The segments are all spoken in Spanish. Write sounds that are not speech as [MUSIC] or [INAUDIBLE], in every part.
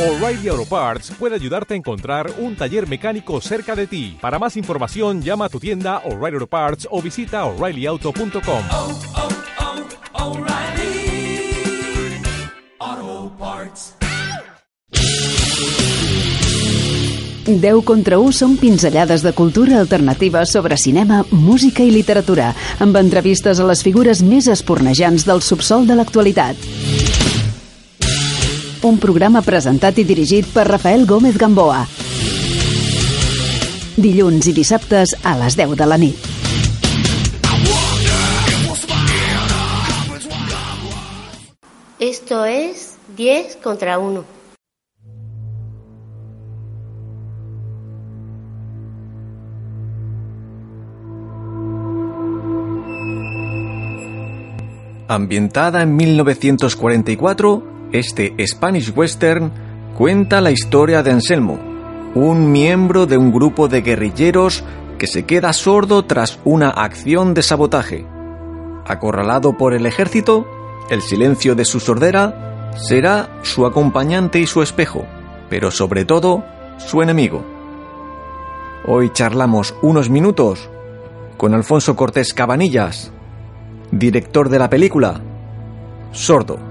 O'Reilly Auto Parts puede ayudarte a encontrar un taller mecánico cerca de ti. Para más información, llama a tu tienda O'Reilly Auto Parts o visita oreillyauto.com. oh, oh, Parts. 10 contra 1 són pinzellades de cultura alternativa sobre cinema, música i literatura, amb entrevistes a les figures més espornejants del subsol de l'actualitat. Un programa presentat i dirigit per Rafael Gómez Gamboa. Dilluns i dissabtes a les 10 de la nit. Esto es 10 contra 1. Ambientada en 1944, este Spanish Western cuenta la historia de Anselmo, un miembro de un grupo de guerrilleros que se queda sordo tras una acción de sabotaje. Acorralado por el ejército, el silencio de su sordera será su acompañante y su espejo, pero sobre todo su enemigo. Hoy charlamos unos minutos con Alfonso Cortés Cabanillas, director de la película Sordo.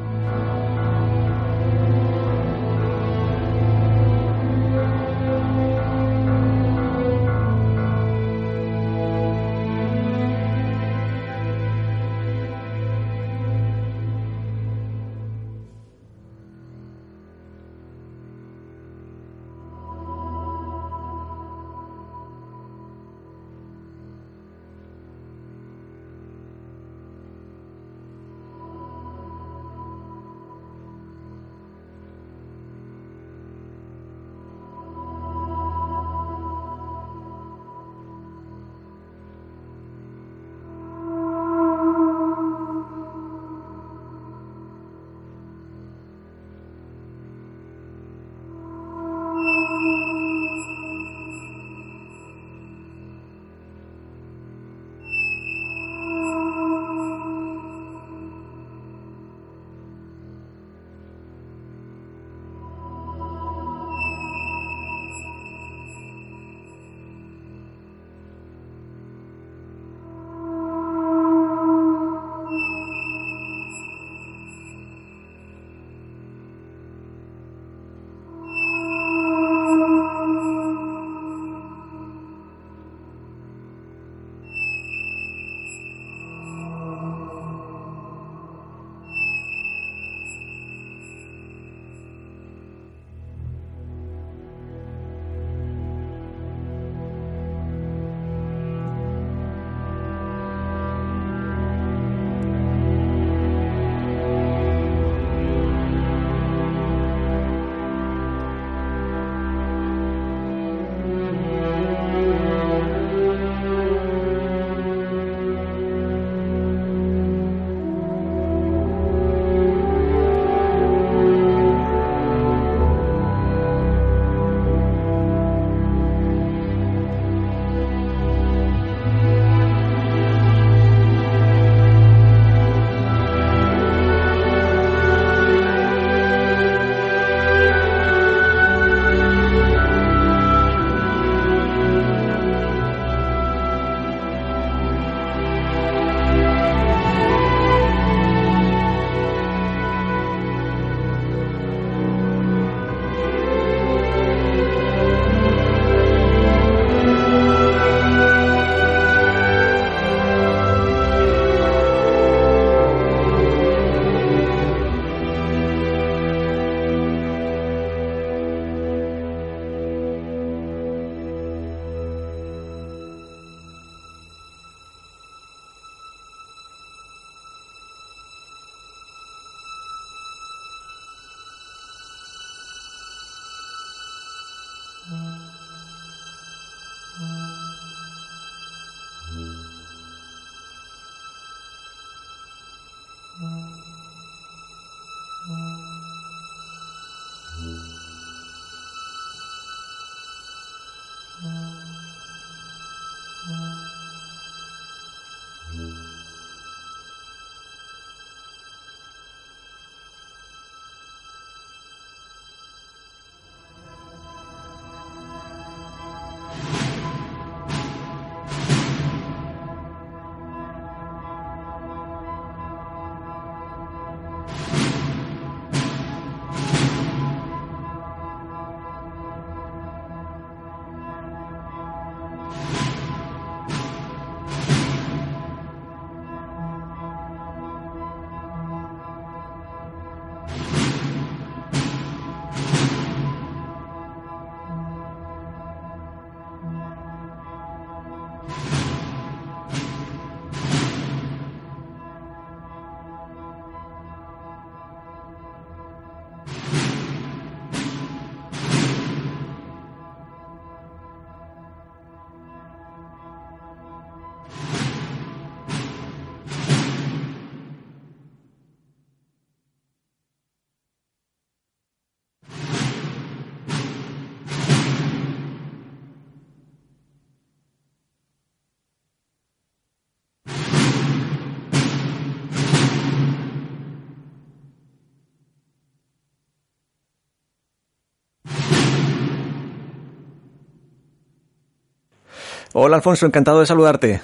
Hola Alfonso, encantado de saludarte.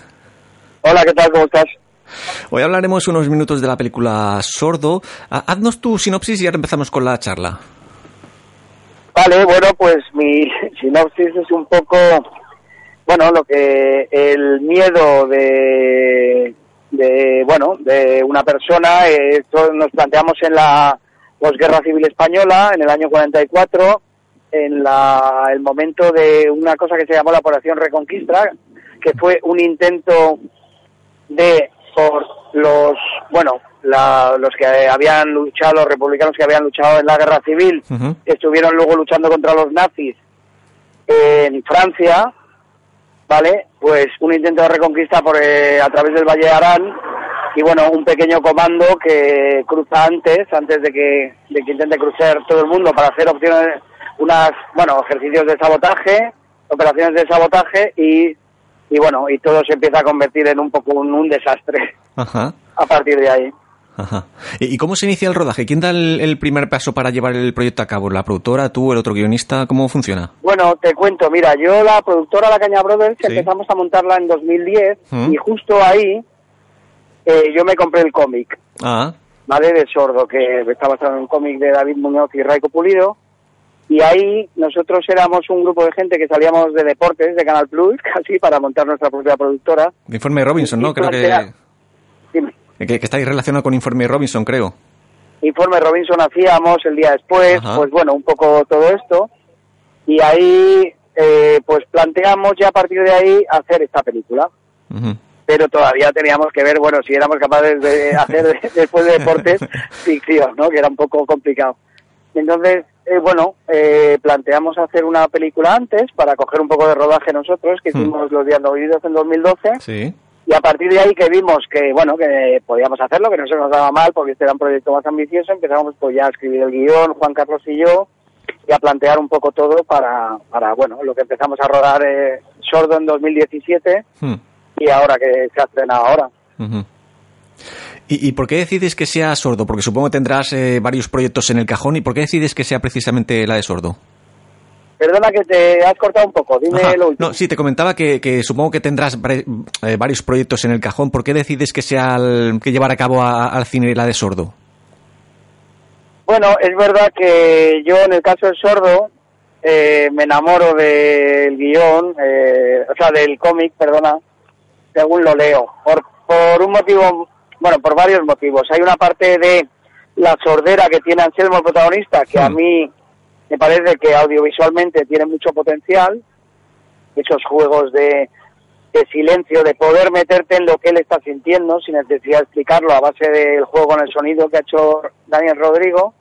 Hola, ¿qué tal? ¿Cómo estás? Hoy hablaremos unos minutos de la película Sordo. Ah, Haznos tu sinopsis y ahora empezamos con la charla. Vale, bueno, pues mi [LAUGHS] sinopsis es un poco, bueno, lo que el miedo de, de bueno, de una persona, eh, esto nos planteamos en la posguerra civil española, en el año 44, en la, el momento de una cosa que se llamó la Operación Reconquista, que fue un intento de por los, bueno, la- los que habían luchado, los republicanos que habían luchado en la guerra civil, que estuvieron luego luchando contra los nazis en Francia, ¿vale? Pues un intento de reconquista por, eh, a través del Valle de Arán y bueno, un pequeño comando que cruza antes, antes de que, de que intente cruzar todo el mundo para hacer opciones, unas, bueno, ejercicios de sabotaje, operaciones de sabotaje y, y bueno, y todo se empieza a convertir en un poco un, un desastre Ajá. a partir de ahí. Ajá. ¿Y cómo se inicia el rodaje? ¿Quién da el, el primer paso para llevar el proyecto a cabo? ¿La productora, tú, el otro guionista? ¿Cómo funciona? Bueno, te cuento, mira, yo la productora La Caña Brothers Sí. empezamos a montarla en 2010 Mm. y justo ahí eh, yo me compré el cómic, Ah, ¿vale? De Sordo, que está basado en un cómic de David Muñoz y Raico Pulido. Y ahí nosotros éramos un grupo de gente que salíamos de deportes, de Canal Plus, [LAUGHS] casi, para montar nuestra propia productora. de Informe Robinson, ¿no? Creo que, Dime. que, que estáis relacionado con Informe Robinson, creo. Informe Robinson hacíamos el día después, Ajá. pues bueno, un poco todo esto. Y ahí, eh, pues planteamos ya a partir de ahí hacer esta película. Pero todavía teníamos que ver, bueno, si éramos capaces de [LAUGHS] hacer de- después de deportes ficción, ¿no? Que era un poco complicado. Entonces, eh, bueno, eh, planteamos hacer una película antes para coger un poco de rodaje nosotros, que Hmm. hicimos Los Días Vividos en 2012. Sí. Y a partir de ahí que vimos que, bueno, que podíamos hacerlo, que no se nos daba mal, porque este era un proyecto más ambicioso, empezamos pues ya a escribir el guion, Juan Carlos y yo, y a plantear un poco todo para, para bueno, lo que empezamos a rodar eh, Sordo en 2017 Hmm. y ahora que se ha estrenado ahora. ¿Y, y por qué decides que sea sordo? Porque supongo que tendrás eh, varios proyectos en el cajón. ¿Y por qué decides que sea precisamente la de sordo? Perdona que te has cortado un poco, dime Ajá. lo último. No, sí, te comentaba que, que supongo que tendrás eh, varios proyectos en el cajón. ¿Por qué decides que sea el, que llevar a cabo a- al cine la de sordo? Bueno, es verdad que yo en el caso del sordo eh, me enamoro del guion, eh, o sea, del cómic, perdona, según lo leo, por, por un motivo, bueno, por varios motivos. Hay una parte de la sordera que tiene Anselmo, el protagonista, que a Hmm. mí me parece que audiovisualmente tiene mucho potencial, esos juegos de, de silencio, de poder meterte en lo que él está sintiendo sin necesidad de explicarlo a base del juego con el sonido que ha hecho Daniel Rodrigo.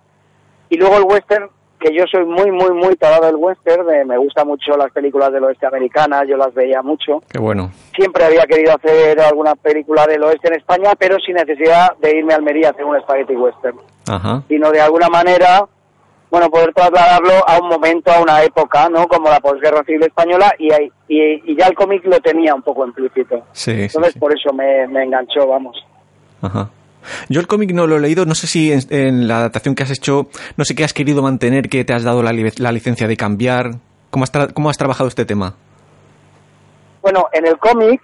Y luego el western, que yo soy muy, muy, muy tarado del western, de- me gustan mucho las películas del oeste americana, yo las veía mucho. Qué bueno. Siempre había querido hacer alguna película del oeste en España, pero sin necesidad de irme a Almería a hacer un spaghetti western, Ajá. sino de alguna manera, bueno, poder trasladarlo a un momento, a una época, ¿no? Como la posguerra civil española, y, y, y ya el cómic lo tenía un poco implícito. Sí, sí, Entonces, sí. por eso me, me enganchó, vamos. Ajá. Yo el cómic no lo he leído, no sé si en, la adaptación que has hecho, no sé qué has querido mantener, que te has dado la, la licencia de cambiar. ¿Cómo has, ¿Cómo has trabajado este tema? Bueno, en el cómic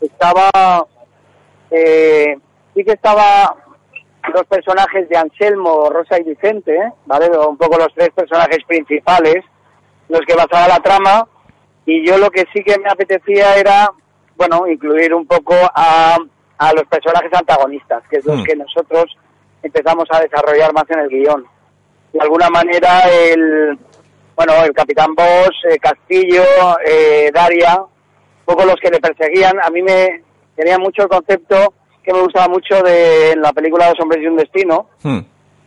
estaba, eh, sí que estaba los personajes de Anselmo, Rosa y Vicente. ¿vale? Un poco los tres personajes principales, los que basaba la trama, y yo lo que sí que me apetecía era, bueno, incluir un poco a, a los personajes antagonistas, que es los Hmm. que nosotros empezamos a desarrollar más en el guion. De alguna manera el, bueno, el Capitán Boss, eh, Castillo, eh, Daria, un poco los que le perseguían. A mí me tenía mucho el concepto que me gustaba mucho de en la película Dos hombres y un destino, Hmm.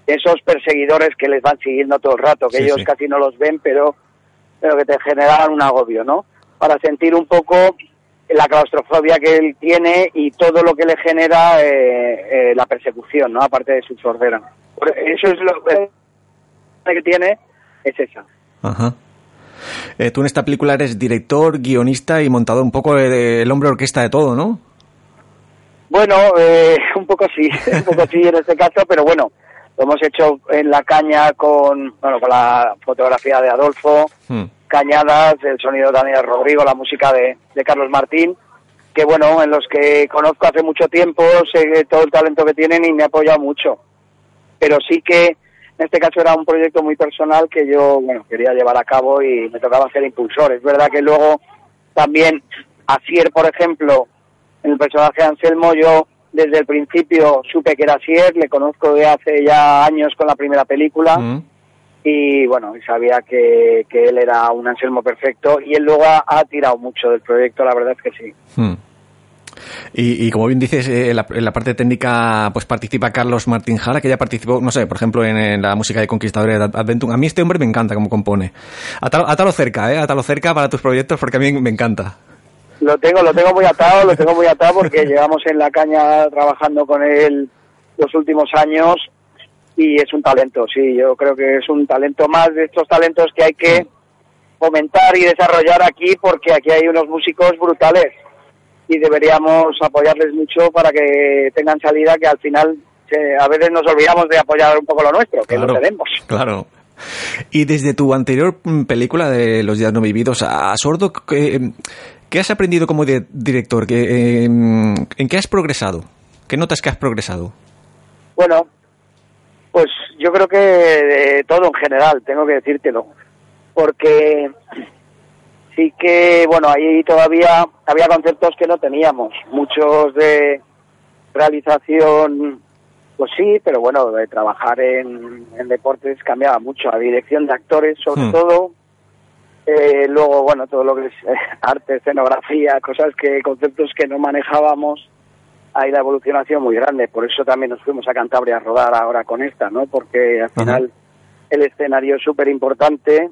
esos perseguidores que les van siguiendo todo el rato, que Sí, ellos sí. casi no los ven, pero, pero que te generan un agobio, ¿no? Para sentir un poco la claustrofobia que él tiene y todo lo que le genera eh, eh, la persecución, ¿no? Aparte de su sordera. Eso es lo que tiene, es esa. Ajá. Eh, tú en esta película eres director, guionista y montador, un poco eh, el hombre orquesta de todo, ¿no? Bueno, [LAUGHS] un poco sí, [LAUGHS] un poco sí en este caso, pero bueno, lo hemos hecho en la caña con, bueno, con la fotografía de Adolfo, Hmm. Cañadas, el sonido de Daniel Rodrigo, la música de, de Carlos Martín, que bueno, en los que conozco hace mucho tiempo, sé todo el talento que tienen y me ha apoyado mucho. Pero sí que en este caso era un proyecto muy personal que yo, bueno, quería llevar a cabo y me tocaba ser impulsor. Es verdad que luego también Asier, por ejemplo, en el personaje de Anselmo, yo desde el principio supe que era Asier, le conozco de hace ya años con la primera película. Mm. Y bueno, y sabía que, que él era un Anselmo perfecto y él luego ha, ha tirado mucho del proyecto, la verdad es que sí. Hmm. Y, y como bien dices, eh, en, la, en la parte técnica pues participa Carlos Martín Jara, que ya participó, no sé, por ejemplo, en, en la música de Conquistadores de Adventum. A mí este hombre me encanta como compone. Atalo, atalo cerca, ¿eh? Atalo cerca para tus proyectos porque a mí me encanta. Lo tengo, lo tengo muy atado, lo tengo muy atado porque [LAUGHS] llevamos en la caña trabajando con él los últimos años y es un talento, sí, yo creo que es un talento más de estos talentos que hay que fomentar y desarrollar aquí porque aquí hay unos músicos brutales y deberíamos apoyarles mucho para que tengan salida que al final eh, a veces nos olvidamos de apoyar un poco lo nuestro, que lo tenemos. Claro. Y desde tu anterior mm, película de Los días no vividos a Sordo, ¿qué, qué has aprendido como de- director? ¿Qué, eh, ¿En qué has progresado? ¿Qué notas que has progresado? Bueno, pues yo creo que de todo en general, tengo que decírtelo, porque sí que, bueno, ahí todavía había conceptos que no teníamos, muchos de realización, pues sí, pero bueno, de trabajar en, en deportes cambiaba mucho, la dirección de actores sobre Hmm. todo, eh, luego, bueno, todo lo que es eh, arte, escenografía, cosas que, conceptos que no manejábamos, hay la evolución ha sido muy grande, por eso también nos fuimos a Cantabria a rodar ahora con esta, ¿no? Porque al final el escenario es súper importante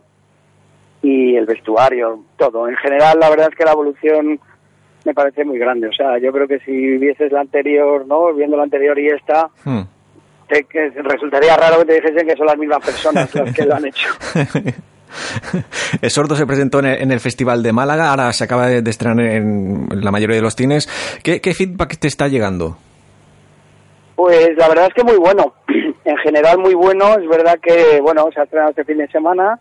y el vestuario, todo. En general, la verdad es que la evolución me parece muy grande. O sea, yo creo que si vieses la anterior, ¿no? Viendo la anterior y esta, Hmm. te- que resultaría raro que te dijesen que son las mismas personas las que lo han hecho. [LAUGHS] [LAUGHS] Sordo se presentó en el, Festival de Málaga, ahora se acaba de, estrenar en la mayoría de los cines. ¿Qué, qué feedback te está llegando? Pues la verdad es que muy bueno. [CLEARS THROAT] En general muy bueno. Es verdad que, bueno, se ha estrenado este fin de semana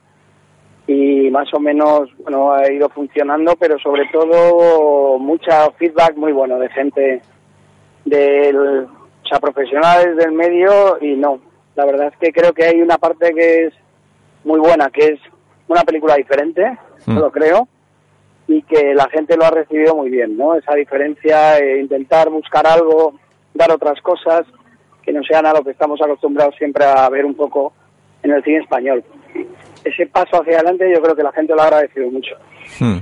y más o menos, bueno, ha ido funcionando, pero sobre todo mucha feedback muy bueno de gente del, o sea, profesionales del medio y no. La verdad es que creo que hay una parte que es muy buena, que es una película diferente, Mm. yo lo creo, y que la gente lo ha recibido muy bien, ¿no? Esa diferencia, eh, intentar buscar algo, dar otras cosas que no sean a lo que estamos acostumbrados siempre a ver un poco en el cine español. Ese paso hacia adelante yo creo que la gente lo ha agradecido mucho. Hmm.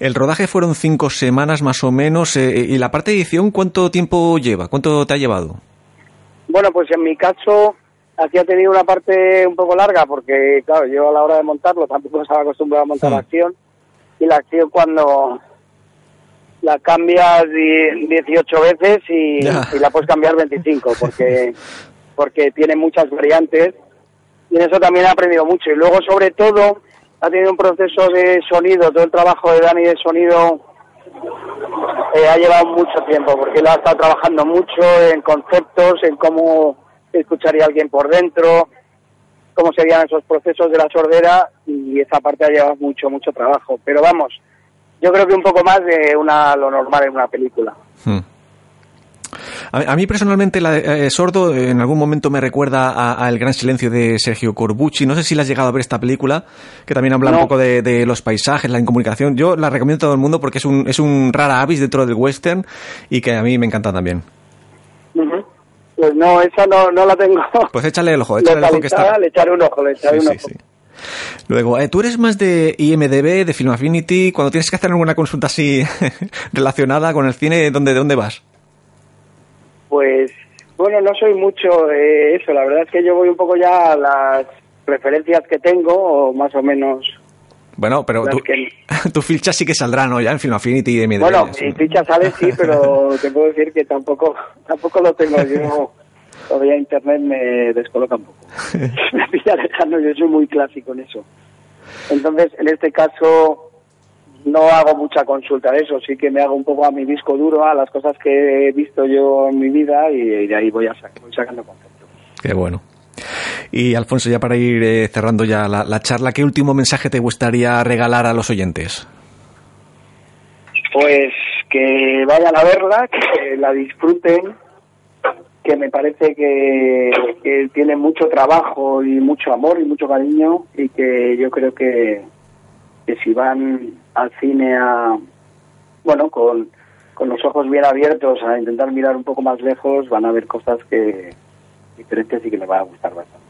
El rodaje fueron cinco semanas más o menos. eh, ¿Y la parte de edición cuánto tiempo lleva? ¿Cuánto te ha llevado? Bueno, pues en mi caso, aquí ha tenido una parte un poco larga porque, claro, yo a la hora de montarlo tampoco [LAUGHS] estaba acostumbrado a montar Hmm. acción. Y la acción cuando la cambias di- 18 veces y la puedes cambiar 25 porque [LAUGHS] porque tiene muchas variantes. Y en eso también he aprendido mucho. Y luego sobre todo ha tenido un proceso de sonido todo el trabajo de Dani de sonido eh, ha llevado mucho tiempo porque él ha estado trabajando mucho en conceptos en cómo escucharía alguien por dentro cómo serían esos procesos de la sordera y esa parte ha llevado mucho mucho trabajo pero vamos yo creo que un poco más de una lo normal en una película Hmm. A, mí personalmente la de, eh, Sordo en algún momento me recuerda a, a El gran silencio de Sergio Corbucci. No sé si la has llegado a ver esta película, que también habla un poco de, de los paisajes, la incomunicación. Yo la recomiendo a todo el mundo porque es un, es un rara avis dentro del western y que a mí me encanta también. Pues no esa no, no la tengo Pues échale el ojo, échale el ojo que está... le echaré un ojo le echaré Sí, un sí, ojo sí. Luego, eh, ¿tú eres más de IMDB, de Film Affinity? Cuando tienes que hacer alguna consulta así [LAUGHS] relacionada con el cine, ¿dónde, ¿de dónde vas? Pues bueno, no soy mucho de eso. La verdad es que yo voy un poco ya a las referencias que tengo, o más o menos. Bueno, pero tu, que- [LAUGHS] tu ficha sí que saldrá, ¿no? Ya en Film Affinity y IMDb. Bueno, sí. mi ficha sale sí, [LAUGHS] pero te puedo decir que tampoco tampoco lo tengo. Yo todavía internet me descoloca un poco. [LAUGHS] me pilla lejano, yo soy muy clásico en eso. Entonces, en este caso no hago mucha consulta de eso, sí que me hago un poco a mi disco duro, a las cosas que he visto yo en mi vida y de ahí voy, a sac- voy sacando conceptos. Qué bueno. Y Alfonso, ya para ir eh, cerrando ya la, la charla, ¿qué último mensaje te gustaría regalar a los oyentes? Pues que vayan a verla, que la disfruten, que me parece que, que tiene mucho trabajo y mucho amor y mucho cariño y que yo creo que, que si van al cine a, bueno, con, con los ojos bien abiertos a intentar mirar un poco más lejos, van a ver cosas que diferentes y que les va a gustar bastante.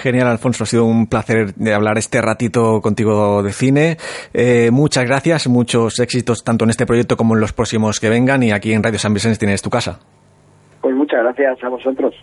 Genial, Alfonso. Ha sido un placer hablar este ratito contigo de cine. Eh, muchas gracias, muchos éxitos tanto en este proyecto como en los próximos que vengan. Y aquí en Radio San Vicente tienes tu casa. Pues muchas gracias a vosotros.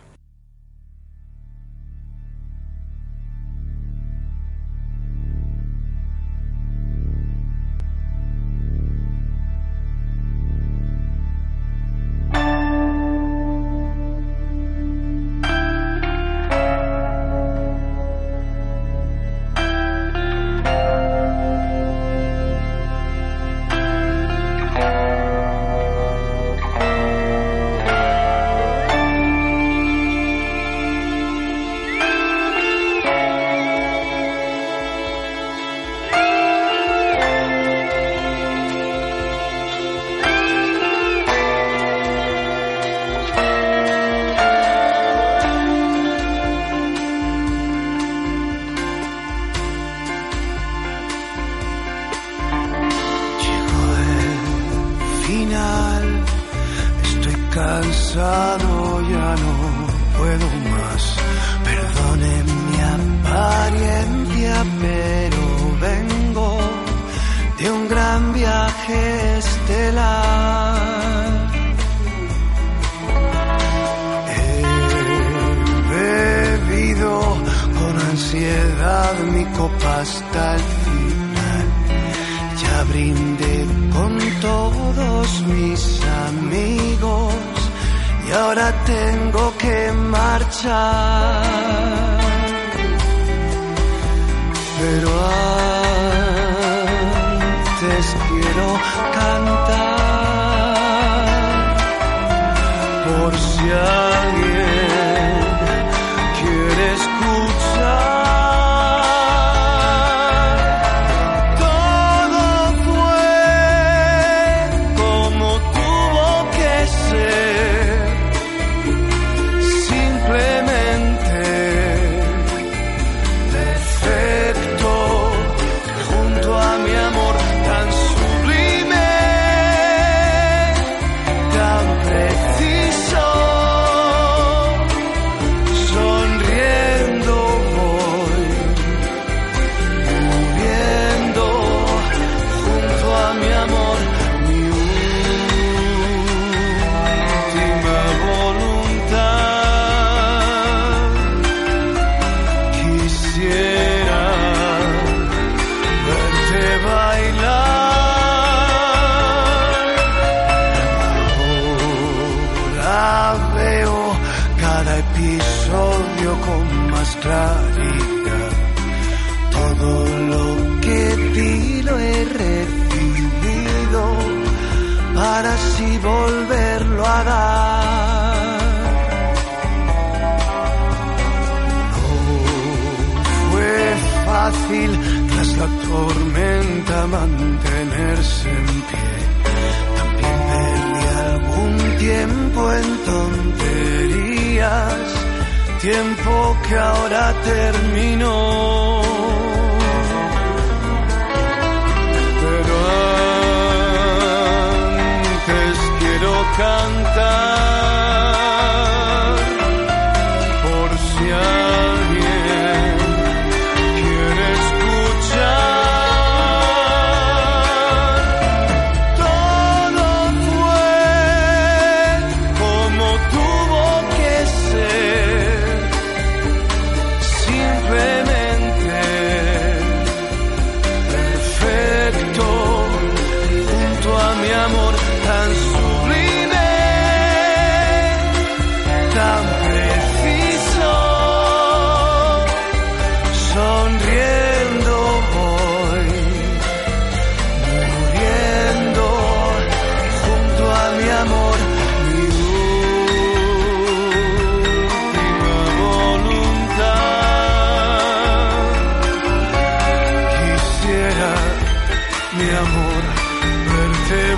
He bebido con ansiedad mi copa hasta el final. Ya brindé con todos mis amigos y ahora tengo que marchar. Pero antes quiero cantar por Todo lo que di lo he recibido para así volverlo a dar. No fue fácil tras la tormenta mantenerse en pie. También perdí algún tiempo en tonterías, tiempo que ahora terminó.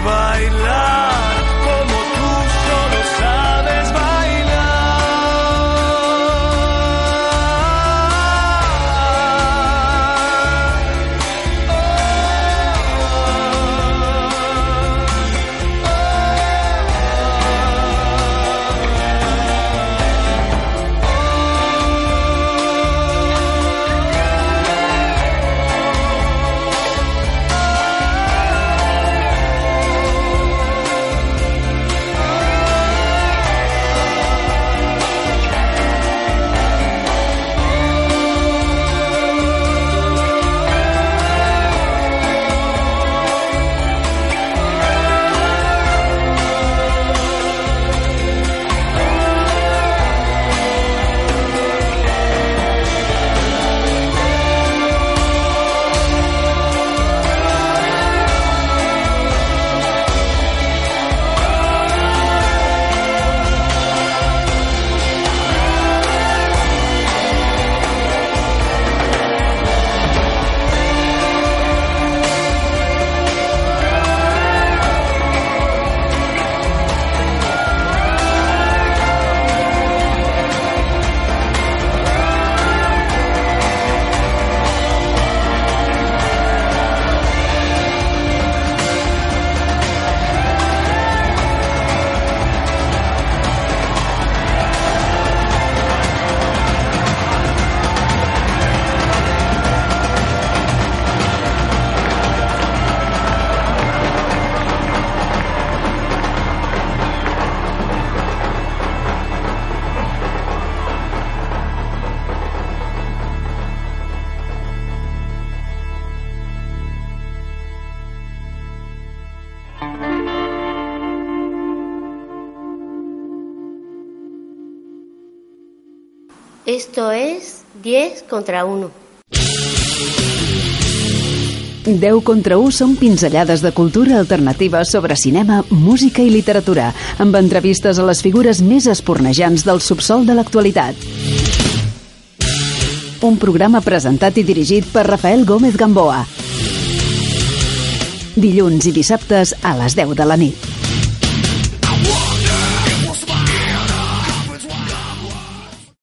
vai Esto es 10 contra 1. 10 contra 1 són pinzellades de cultura alternativa sobre cinema, música i literatura, amb entrevistes a les figures més espornejants del subsol de l'actualitat. Un programa presentat i dirigit per Rafael Gómez Gamboa. Dilluns i dissabtes a les 10 de la nit.